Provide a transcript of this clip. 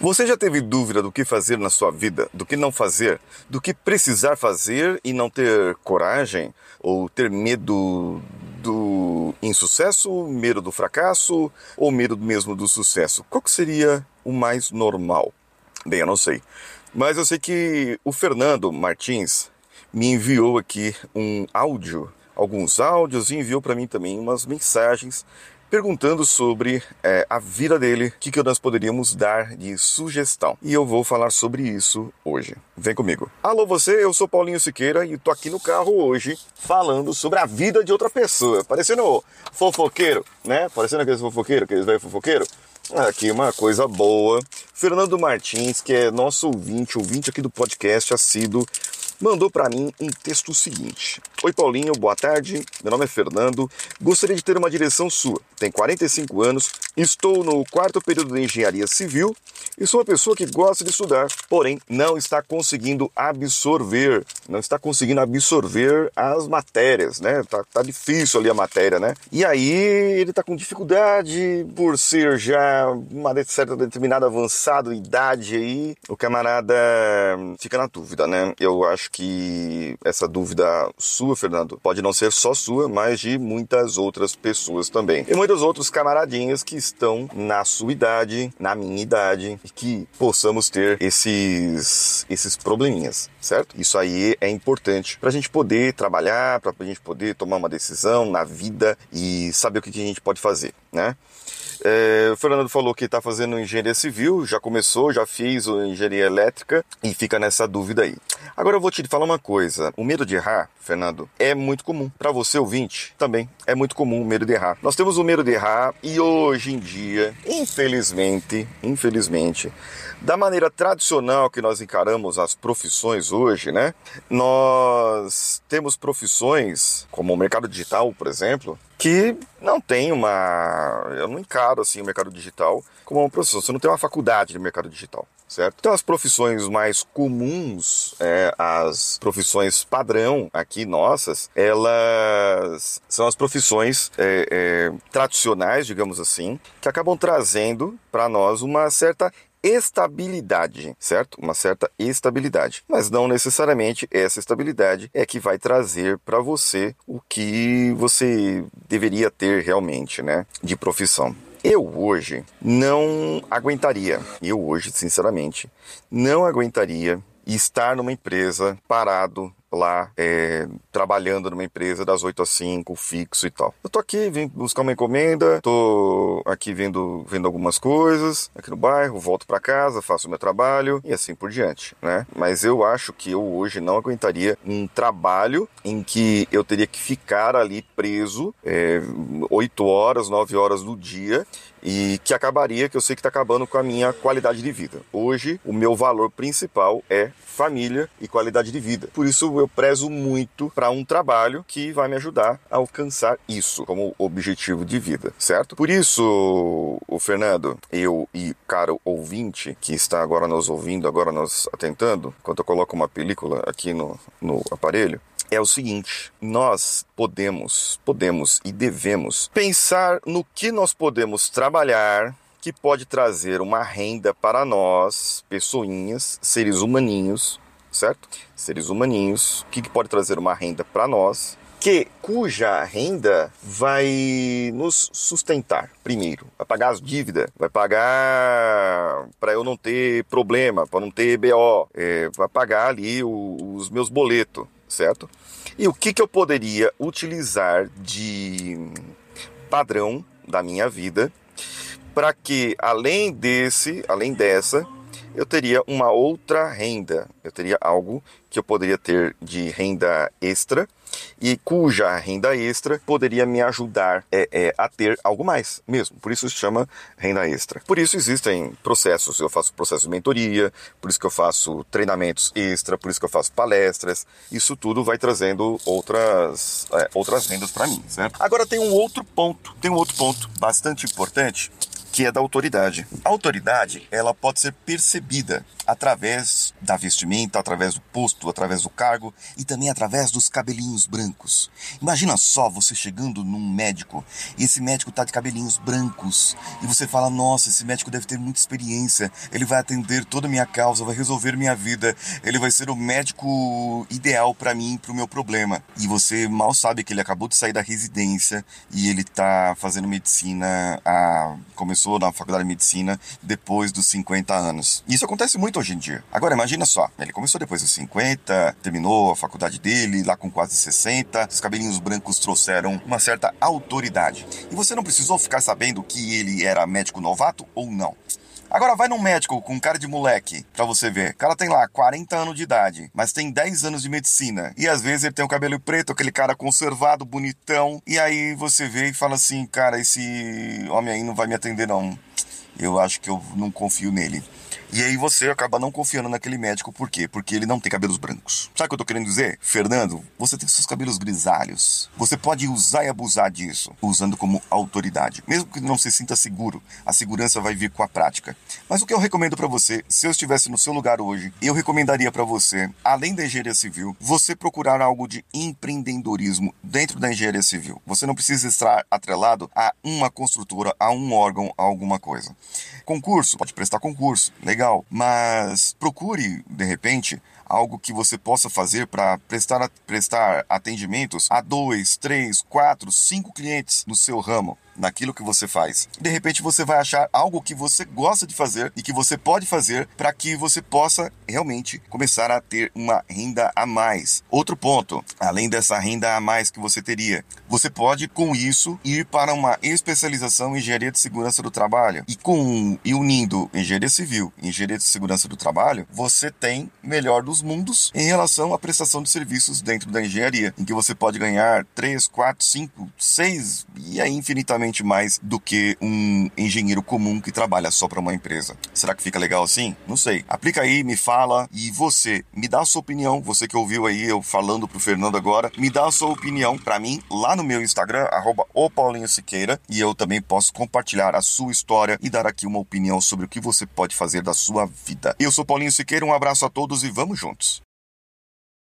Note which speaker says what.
Speaker 1: Você já teve dúvida do que fazer na sua vida, do que não fazer, do que precisar fazer e não ter coragem? Ou ter medo do insucesso, medo do fracasso ou medo mesmo do sucesso? Qual que seria o mais normal? Bem, eu não sei. Mas eu sei que o Fernando Martins me enviou aqui um áudio, alguns áudios e enviou para mim também umas mensagens perguntando sobre é, a vida dele, o que, que nós poderíamos dar de sugestão. E eu vou falar sobre isso hoje. Vem comigo. Alô você, eu sou Paulinho Siqueira e tô aqui no carro hoje falando sobre a vida de outra pessoa. Parecendo fofoqueiro, né? Parecendo aqueles fofoqueiros, aqueles velhos fofoqueiros. Aqui uma coisa boa. Fernando Martins, que é nosso ouvinte, ouvinte aqui do podcast assíduo, mandou para mim um texto seguinte: Oi Paulinho, boa tarde. Meu nome é Fernando. Gostaria de ter uma direção sua. Tenho 45 anos, estou no quarto período de engenharia civil e sou uma pessoa que gosta de estudar, porém não está conseguindo absorver, não está conseguindo absorver as matérias, né? Tá, tá difícil ali a matéria, né? E aí ele tá com dificuldade por ser já uma certa determinada avançada idade aí. O camarada fica na dúvida, né? Eu acho que essa dúvida sua, Fernando, pode não ser só sua, mas de muitas outras pessoas também. E muitos outros camaradinhas que estão na sua idade, na minha idade, e que possamos ter esses, esses probleminhas, certo? Isso aí é importante para a gente poder trabalhar, para a gente poder tomar uma decisão na vida e saber o que a gente pode fazer, né? É, o Fernando falou que está fazendo engenharia civil, já começou, já fez engenharia elétrica e fica nessa dúvida aí. Agora eu vou te falar uma coisa: o medo de errar, Fernando, é muito comum. Para você ouvinte, também é muito comum o medo de errar. Nós temos o medo de errar e hoje em dia, infelizmente, infelizmente, da maneira tradicional que nós encaramos as profissões hoje, né? Nós temos profissões como o mercado digital, por exemplo, que não tem uma. Eu não encaro assim o mercado digital como uma profissão. Você não tem uma faculdade de mercado digital, certo? Então, as profissões mais comuns, é, as profissões padrão aqui nossas, elas são as profissões é, é, tradicionais, digamos assim, que acabam trazendo para nós uma certa estabilidade, certo? Uma certa estabilidade. Mas não necessariamente essa estabilidade é que vai trazer para você o que você deveria ter realmente, né? De profissão. Eu hoje não aguentaria, eu hoje, sinceramente, não aguentaria estar numa empresa parado lá é, trabalhando numa empresa das 8 às 5, fixo e tal. Eu tô aqui, vim buscar uma encomenda, tô aqui vendo, vendo algumas coisas aqui no bairro, volto para casa, faço o meu trabalho e assim por diante, né? Mas eu acho que eu hoje não aguentaria um trabalho em que eu teria que ficar ali preso é, 8 horas, 9 horas do dia e que acabaria, que eu sei que está acabando com a minha qualidade de vida. Hoje, o meu valor principal é família e qualidade de vida. Por isso, eu prezo muito para um trabalho que vai me ajudar a alcançar isso como objetivo de vida, certo? Por isso, o Fernando, eu e caro ouvinte que está agora nos ouvindo, agora nos atentando, enquanto eu coloco uma película aqui no, no aparelho, é o seguinte: nós podemos, podemos e devemos pensar no que nós podemos trabalhar que pode trazer uma renda para nós, pessoinhas, seres humaninhos, certo? Seres humaninhos, que pode trazer uma renda para nós, que cuja renda vai nos sustentar. Primeiro, vai pagar as dívidas, vai pagar para eu não ter problema, para não ter BO, é, vai pagar ali o, os meus boletos, certo? E o que, que eu poderia utilizar de padrão da minha vida para que além desse, além dessa, eu teria uma outra renda. Eu teria algo que eu poderia ter de renda extra e cuja renda extra poderia me ajudar é, é, a ter algo mais mesmo. Por isso se chama renda extra. Por isso existem processos. Eu faço processo de mentoria, por isso que eu faço treinamentos extra, por isso que eu faço palestras. Isso tudo vai trazendo outras, é, outras rendas para mim, certo? Agora tem um outro ponto, tem um outro ponto bastante importante que é da autoridade. A autoridade, ela pode ser percebida através da vestimenta, através do posto, através do cargo e também através dos cabelinhos brancos. Imagina só você chegando num médico e esse médico tá de cabelinhos brancos e você fala: "Nossa, esse médico deve ter muita experiência, ele vai atender toda a minha causa, vai resolver minha vida, ele vai ser o médico ideal para mim, para o meu problema". E você mal sabe que ele acabou de sair da residência e ele tá fazendo medicina, a... começou na faculdade de medicina depois dos 50 anos. Isso acontece muito hoje em dia. Agora imagina só, ele começou depois dos 50, terminou a faculdade dele lá com quase 60, os cabelinhos brancos trouxeram uma certa autoridade. E você não precisou ficar sabendo que ele era médico novato ou não. Agora vai num médico com cara de moleque pra você ver. O cara tem lá 40 anos de idade, mas tem 10 anos de medicina. E às vezes ele tem o cabelo preto, aquele cara conservado, bonitão. E aí você vê e fala assim: cara, esse homem aí não vai me atender não. Eu acho que eu não confio nele. E aí você acaba não confiando naquele médico, por quê? Porque ele não tem cabelos brancos. Sabe o que eu tô querendo dizer? Fernando, você tem seus cabelos grisalhos. Você pode usar e abusar disso, usando como autoridade. Mesmo que não se sinta seguro, a segurança vai vir com a prática. Mas o que eu recomendo para você, se eu estivesse no seu lugar hoje, eu recomendaria para você, além da engenharia civil, você procurar algo de empreendedorismo dentro da engenharia civil. Você não precisa estar atrelado a uma construtora, a um órgão, a alguma coisa. Concurso, pode prestar concurso, legal. Mas procure, de repente, algo que você possa fazer para prestar, prestar atendimentos a dois, três, quatro, cinco clientes no seu ramo naquilo que você faz. De repente você vai achar algo que você gosta de fazer e que você pode fazer para que você possa realmente começar a ter uma renda a mais. Outro ponto, além dessa renda a mais que você teria, você pode com isso ir para uma especialização em engenharia de segurança do trabalho. E com e unindo engenharia civil e engenharia de segurança do trabalho, você tem melhor dos mundos em relação à prestação de serviços dentro da engenharia, em que você pode ganhar 3, 4, 5, 6 e aí infinitamente mais do que um engenheiro comum que trabalha só para uma empresa. Será que fica legal assim? Não sei. Aplica aí, me fala e você me dá a sua opinião. Você que ouviu aí eu falando pro Fernando agora, me dá a sua opinião para mim lá no meu Instagram @o_paulinho_siqueira e eu também posso compartilhar a sua história e dar aqui uma opinião sobre o que você pode fazer da sua vida. Eu sou Paulinho Siqueira, um abraço a todos e vamos juntos. iTunes.